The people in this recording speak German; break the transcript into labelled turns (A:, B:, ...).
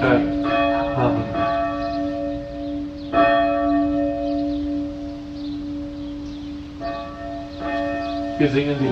A: in Ewigkeit. Amen. Wir singen die